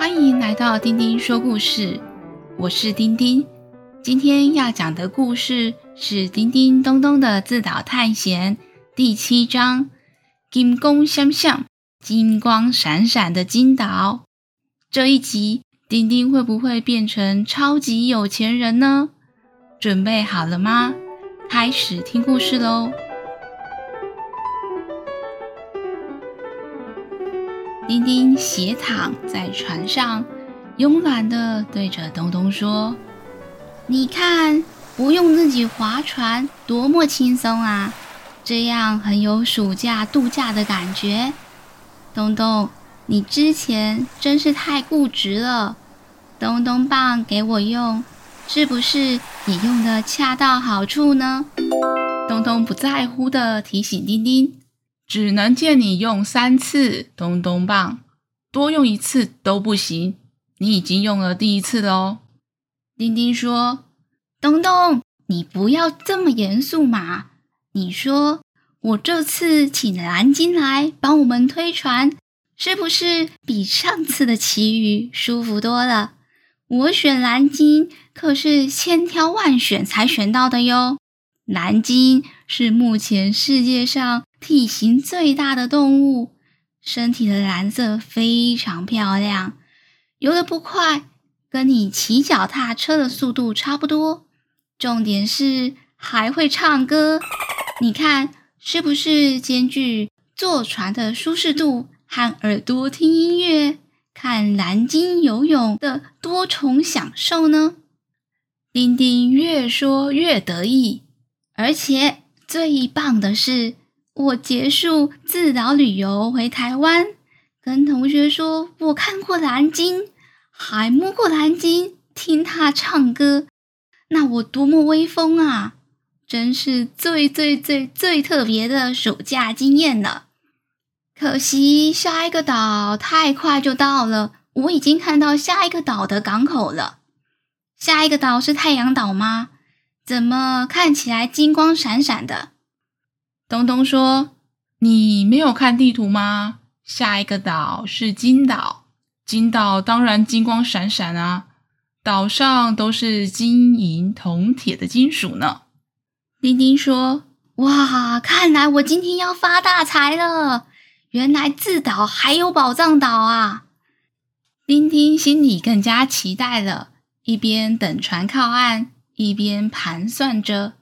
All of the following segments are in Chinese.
欢迎来到丁丁说故事，我是丁丁。今天要讲的故事是《叮叮咚咚的自导探险》第七章“金光闪闪”，金光闪闪的金岛。这一集，丁丁会不会变成超级有钱人呢？准备好了吗？开始听故事喽！丁丁斜躺在船上，慵懒地对着东东说：“你看，不用自己划船，多么轻松啊！这样很有暑假度假的感觉。东东，你之前真是太固执了。东东棒给我用，是不是你用的恰到好处呢？”东东不在乎地提醒丁丁。只能借你用三次东东棒，多用一次都不行。你已经用了第一次了哦。丁丁说：“东东，你不要这么严肃嘛。你说我这次请蓝鲸来帮我们推船，是不是比上次的奇遇舒服多了？我选蓝鲸可是千挑万选才选到的哟。蓝鲸是目前世界上。”体型最大的动物，身体的蓝色非常漂亮，游得不快，跟你骑脚踏车的速度差不多。重点是还会唱歌，你看是不是兼具坐船的舒适度和耳朵听音乐、看蓝鲸游泳的多重享受呢？丁丁越说越得意，而且最棒的是。我结束自岛旅游回台湾，跟同学说我看过蓝鲸，还摸过蓝鲸，听它唱歌，那我多么威风啊！真是最最最最特别的暑假经验了。可惜下一个岛太快就到了，我已经看到下一个岛的港口了。下一个岛是太阳岛吗？怎么看起来金光闪闪的？东东说：“你没有看地图吗？下一个岛是金岛，金岛当然金光闪闪啊！岛上都是金银铜铁的金属呢。”丁丁说：“哇，看来我今天要发大财了！原来自岛还有宝藏岛啊！”丁丁心里更加期待了，一边等船靠岸，一边盘算着。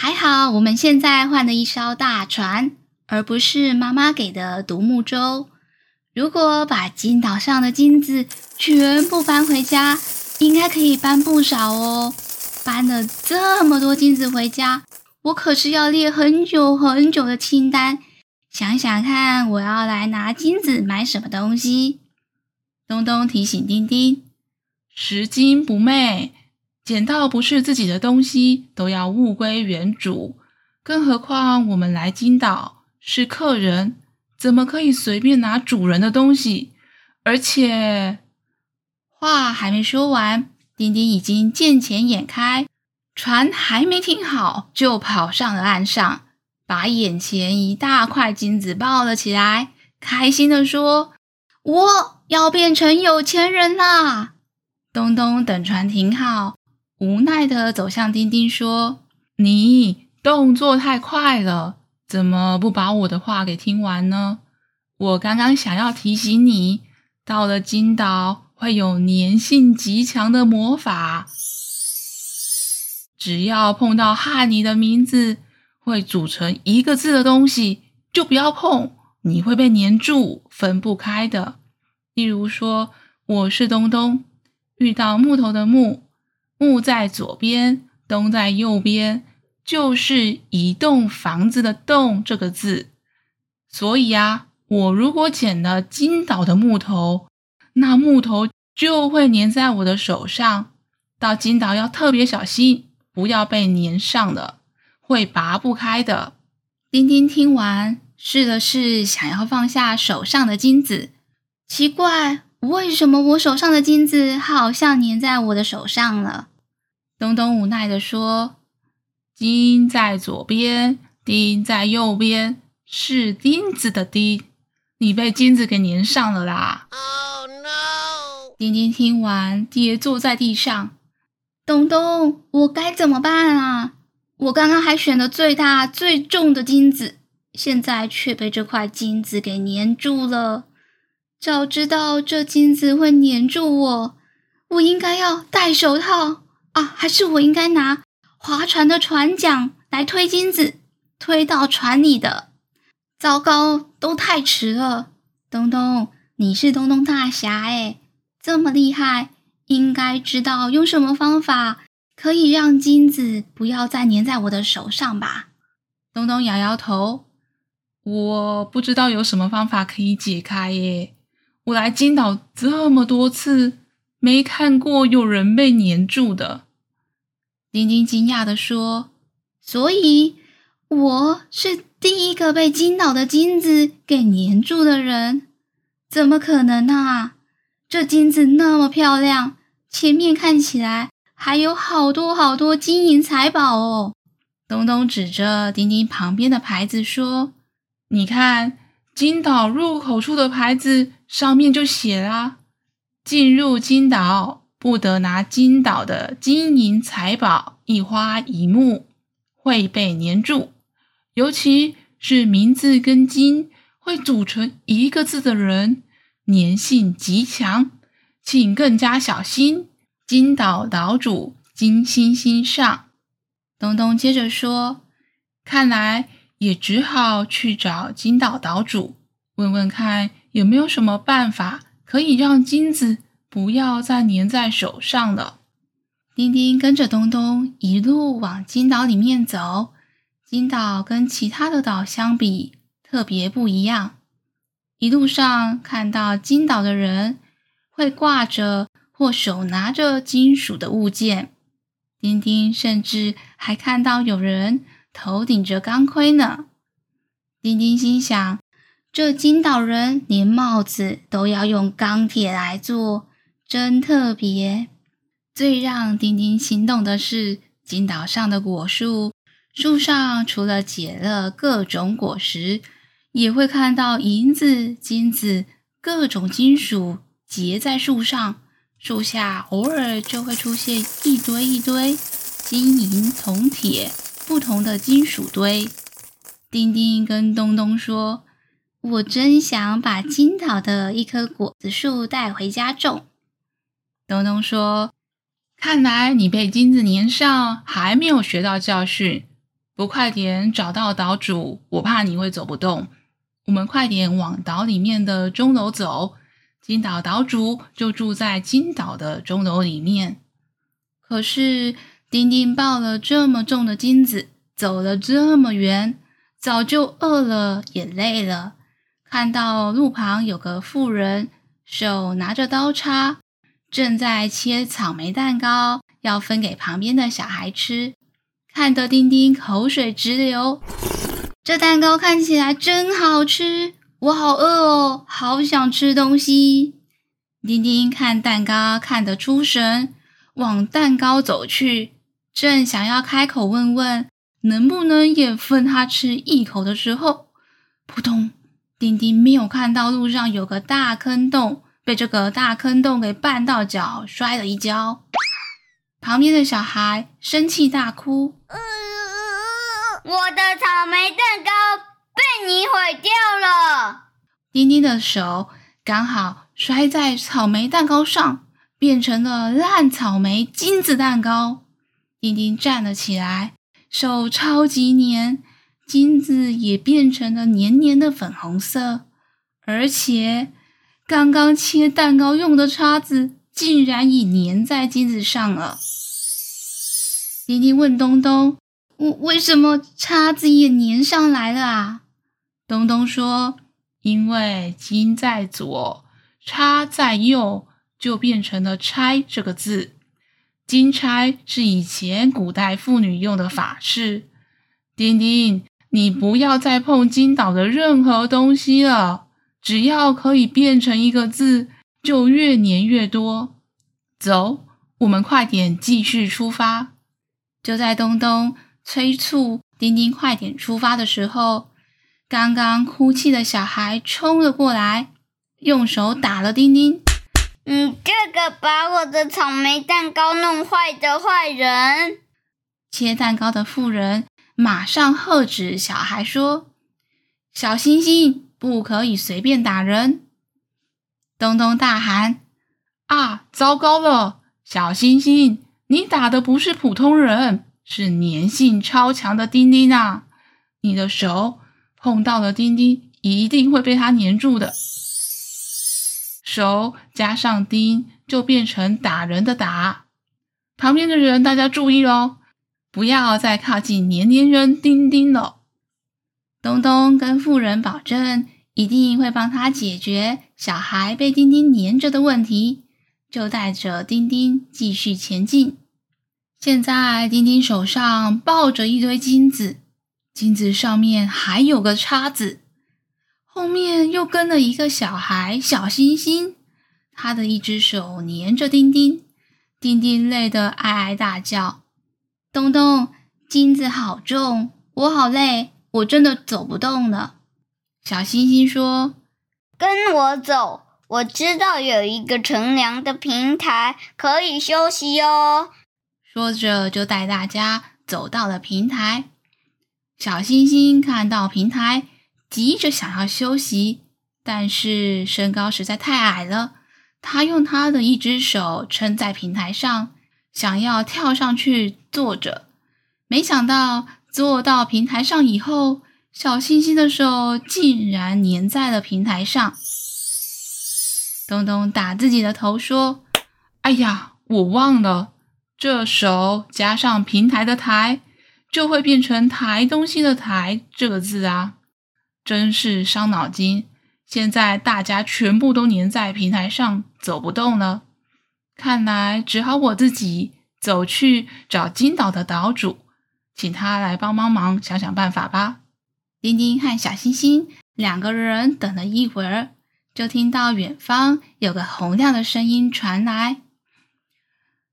还好，我们现在换了一艘大船，而不是妈妈给的独木舟。如果把金岛上的金子全部搬回家，应该可以搬不少哦。搬了这么多金子回家，我可是要列很久很久的清单。想想看，我要来拿金子买什么东西？东东提醒丁丁：拾金不昧。捡到不是自己的东西，都要物归原主。更何况我们来金岛是客人，怎么可以随便拿主人的东西？而且话还没说完，丁丁已经见钱眼开，船还没停好，就跑上了岸上，把眼前一大块金子抱了起来，开心地说：“我要变成有钱人啦！”东东等船停好。无奈地走向丁丁，说：“你动作太快了，怎么不把我的话给听完呢？我刚刚想要提醒你，到了金岛会有粘性极强的魔法，只要碰到和你的名字会组成一个字的东西，就不要碰，你会被粘住，分不开的。例如说，我是东东，遇到木头的木。”木在左边，东在右边，就是一栋房子的“栋”这个字。所以啊，我如果捡了金岛的木头，那木头就会粘在我的手上。到金岛要特别小心，不要被粘上了，会拔不开的。丁丁听完，试了试，想要放下手上的金子，奇怪。为什么我手上的金子好像粘在我的手上了？东东无奈地说：“金在左边，钉在右边，是钉子的钉，你被金子给粘上了啦！” Oh no！丁丁听完，跌坐在地上。东东，我该怎么办啊？我刚刚还选了最大最重的金子，现在却被这块金子给粘住了。早知道这金子会粘住我，我应该要戴手套啊！还是我应该拿划船的船桨来推金子，推到船里的？糟糕，都太迟了。东东，你是东东大侠诶，这么厉害，应该知道用什么方法。可以让金子不要再粘在我的手上吧？东东摇摇头，我不知道有什么方法可以解开耶。我来金岛这么多次，没看过有人被粘住的。丁丁惊讶地说：“所以我是第一个被金岛的金子给粘住的人？怎么可能啊？这金子那么漂亮，前面看起来……”还有好多好多金银财宝哦！东东指着丁丁旁边的牌子说：“你看，金岛入口处的牌子上面就写啦，进入金岛不得拿金岛的金银财宝一花一木，会被粘住。尤其是名字跟金会组成一个字的人，粘性极强，请更加小心。”金岛岛主金星星上，东东接着说：“看来也只好去找金岛岛主，问问看有没有什么办法可以让金子不要再粘在手上了。”丁丁跟着东东一路往金岛里面走。金岛跟其他的岛相比特别不一样，一路上看到金岛的人会挂着。或手拿着金属的物件，丁丁甚至还看到有人头顶着钢盔呢。丁丁心想：这金岛人连帽子都要用钢铁来做，真特别。最让丁丁心动的是，金岛上的果树，树上除了结了各种果实，也会看到银子、金子、各种金属结在树上。树下偶尔就会出现一堆一堆金银铜铁不同的金属堆。丁丁跟东东说：“我真想把金岛的一棵果子树带回家种。”东东说：“看来你被金子粘上还没有学到教训，不快点找到岛主，我怕你会走不动。我们快点往岛里面的钟楼走。”金岛岛主就住在金岛的钟楼里面。可是丁丁抱了这么重的金子，走了这么远，早就饿了也累了。看到路旁有个妇人，手拿着刀叉，正在切草莓蛋糕，要分给旁边的小孩吃，看得丁丁口水直流。这蛋糕看起来真好吃。我好饿哦，好想吃东西。丁丁看蛋糕看得出神，往蛋糕走去，正想要开口问问能不能也分他吃一口的时候，扑通！丁丁没有看到路上有个大坑洞，被这个大坑洞给绊到脚，摔了一跤。旁边的小孩生气大哭：“呃，我的草莓蛋糕！”被你毁掉了！丁丁的手刚好摔在草莓蛋糕上，变成了烂草莓金子蛋糕。丁丁站了起来，手超级黏，金子也变成了黏黏的粉红色，而且刚刚切蛋糕用的叉子竟然也粘在金子上了。丁丁问东东：“为为什么叉子也粘上来了啊？”东东说：“因为金在左，叉在右，就变成了‘拆’这个字。金钗是以前古代妇女用的法式。丁丁，你不要再碰金岛的任何东西了，只要可以变成一个字，就越粘越多。走，我们快点继续出发。”就在东东催促丁丁快点出发的时候，刚刚哭泣的小孩冲了过来，用手打了丁丁。你这个把我的草莓蛋糕弄坏的坏人！切蛋糕的妇人马上喝止小孩说：“小星星，不可以随便打人！”东东大喊：“啊，糟糕了！小星星，你打的不是普通人，是粘性超强的丁丁啊！你的手碰到了丁丁，一定会被它粘住的。”手加上钉，就变成打人的打。旁边的人，大家注意哦，不要再靠近黏黏人丁丁了。东东跟妇人保证，一定会帮他解决小孩被丁丁黏着的问题，就带着丁丁继续前进。现在，丁丁手上抱着一堆金子，金子上面还有个叉子。后面又跟了一个小孩，小星星，他的一只手黏着丁丁，丁丁累得哀哀大叫。东东，金子好重，我好累，我真的走不动了。小星星说：“跟我走，我知道有一个乘凉的平台，可以休息哦。”说着就带大家走到了平台。小星星看到平台。急着想要休息，但是身高实在太矮了。他用他的一只手撑在平台上，想要跳上去坐着。没想到坐到平台上以后，小星星的手竟然粘在了平台上。东东打自己的头说：“哎呀，我忘了，这手加上平台的台，就会变成抬东西的抬这个字啊。”真是伤脑筋！现在大家全部都黏在平台上，走不动了。看来只好我自己走去找金岛的岛主，请他来帮帮忙，想想办法吧。丁丁和小星星两个人等了一会儿，就听到远方有个洪亮的声音传来：“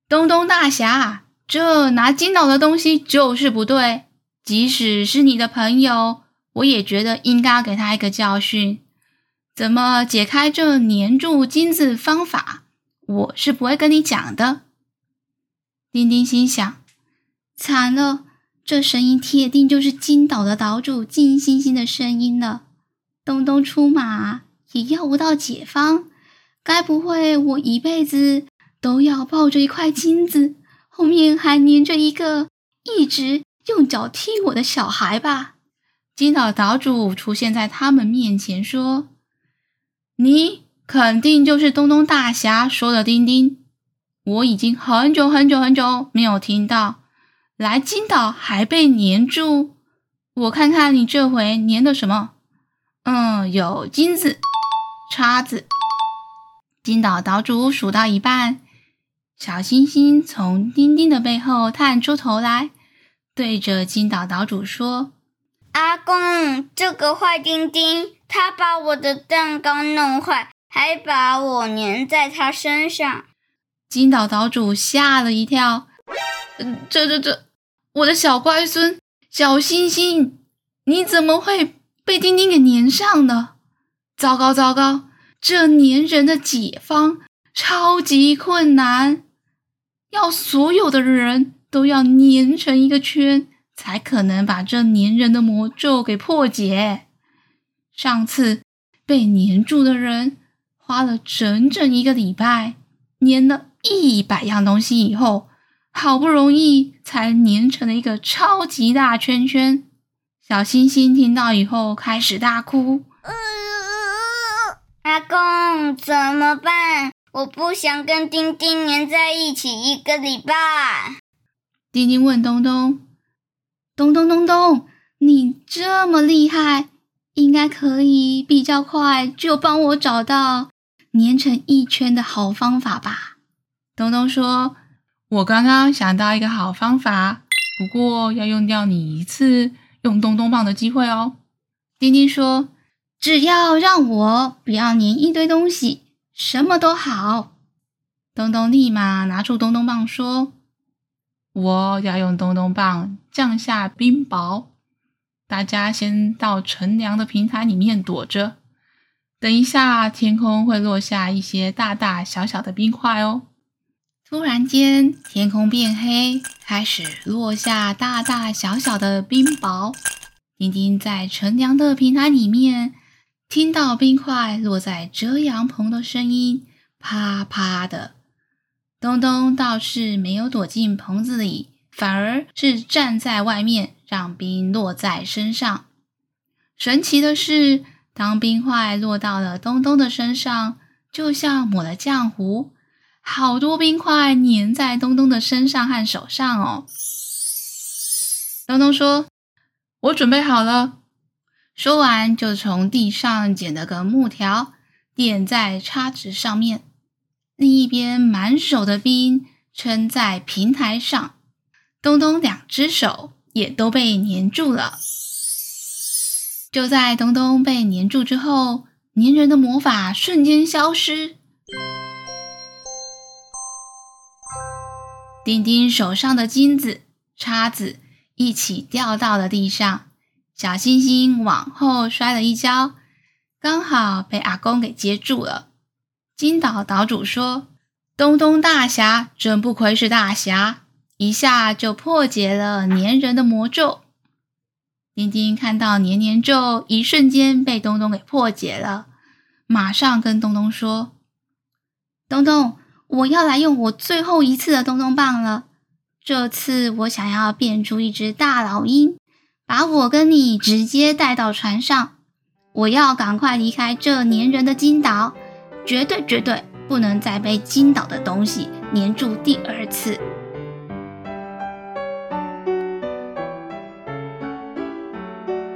东东大侠，这拿金岛的东西就是不对，即使是你的朋友。”我也觉得应该要给他一个教训。怎么解开这粘住金子方法，我是不会跟你讲的。丁丁心想：惨了，这声音铁定就是金岛的岛主金星星的声音了。东东出马也要不到解方，该不会我一辈子都要抱着一块金子，后面还粘着一个一直用脚踢我的小孩吧？金岛岛主出现在他们面前，说：“你肯定就是东东大侠说的丁丁。我已经很久很久很久没有听到来金岛还被黏住。我看看你这回黏的什么？嗯，有金子、叉子。”金岛岛主数到一半，小星星从丁丁的背后探出头来，对着金岛岛主说。阿公，这个坏丁丁，他把我的蛋糕弄坏，还把我粘在他身上。金岛岛主吓了一跳，这这这，我的小乖孙小星星，你怎么会被丁丁给粘上呢？糟糕糟糕，这粘人的解方超级困难，要所有的人都要粘成一个圈。才可能把这粘人的魔咒给破解。上次被粘住的人花了整整一个礼拜，粘了一百样东西以后，好不容易才粘成了一个超级大圈圈。小星星听到以后开始大哭：“阿公，怎么办？我不想跟丁丁粘在一起一个礼拜。”丁丁问东东。东东东东，你这么厉害，应该可以比较快就帮我找到粘成一圈的好方法吧？东东说：“我刚刚想到一个好方法，不过要用掉你一次用东东棒的机会哦。”丁丁说：“只要让我不要粘一堆东西，什么都好。”东东立马拿出东东棒说。我要用咚咚棒降下冰雹，大家先到乘凉的平台里面躲着，等一下，天空会落下一些大大小小的冰块哦。突然间，天空变黑，开始落下大大小小的冰雹。丁丁在乘凉的平台里面，听到冰块落在遮阳棚的声音，啪啪的。东东倒是没有躲进棚子里，反而是站在外面，让冰落在身上。神奇的是，当冰块落到了东东的身上，就像抹了浆糊。好多冰块粘在东东的身上和手上哦。东东说：“我准备好了。”说完，就从地上捡了个木条，垫在叉子上面。另一边满手的冰撑在平台上，东东两只手也都被粘住了。就在东东被粘住之后，粘人的魔法瞬间消失。丁丁手上的金子、叉子一起掉到了地上，小星星往后摔了一跤，刚好被阿公给接住了。金岛岛主说：“东东大侠真不愧是大侠，一下就破解了粘人的魔咒。”丁丁看到黏黏咒一瞬间被东东给破解了，马上跟东东说：“东东。”我要来用我最后一次的东东棒了。这次我想要变出一只大老鹰，把我跟你直接带到船上。我要赶快离开这粘人的金岛，绝对绝对不能再被金岛的东西粘住第二次。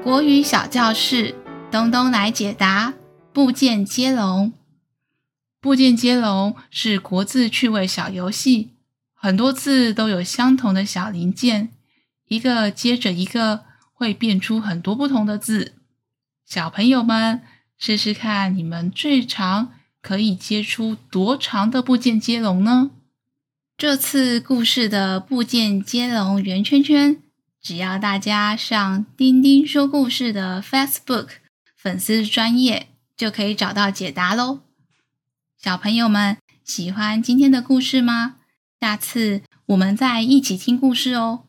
国语小教室，东东来解答：部件接龙。部件接龙是国字趣味小游戏，很多字都有相同的小零件，一个接着一个，会变出很多不同的字。小朋友们，试试看，你们最长可以接出多长的部件接龙呢？这次故事的部件接龙圆圈圈，只要大家上丁丁说故事的 Facebook 粉丝专业，就可以找到解答喽。小朋友们喜欢今天的故事吗？下次我们再一起听故事哦。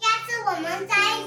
下次我们再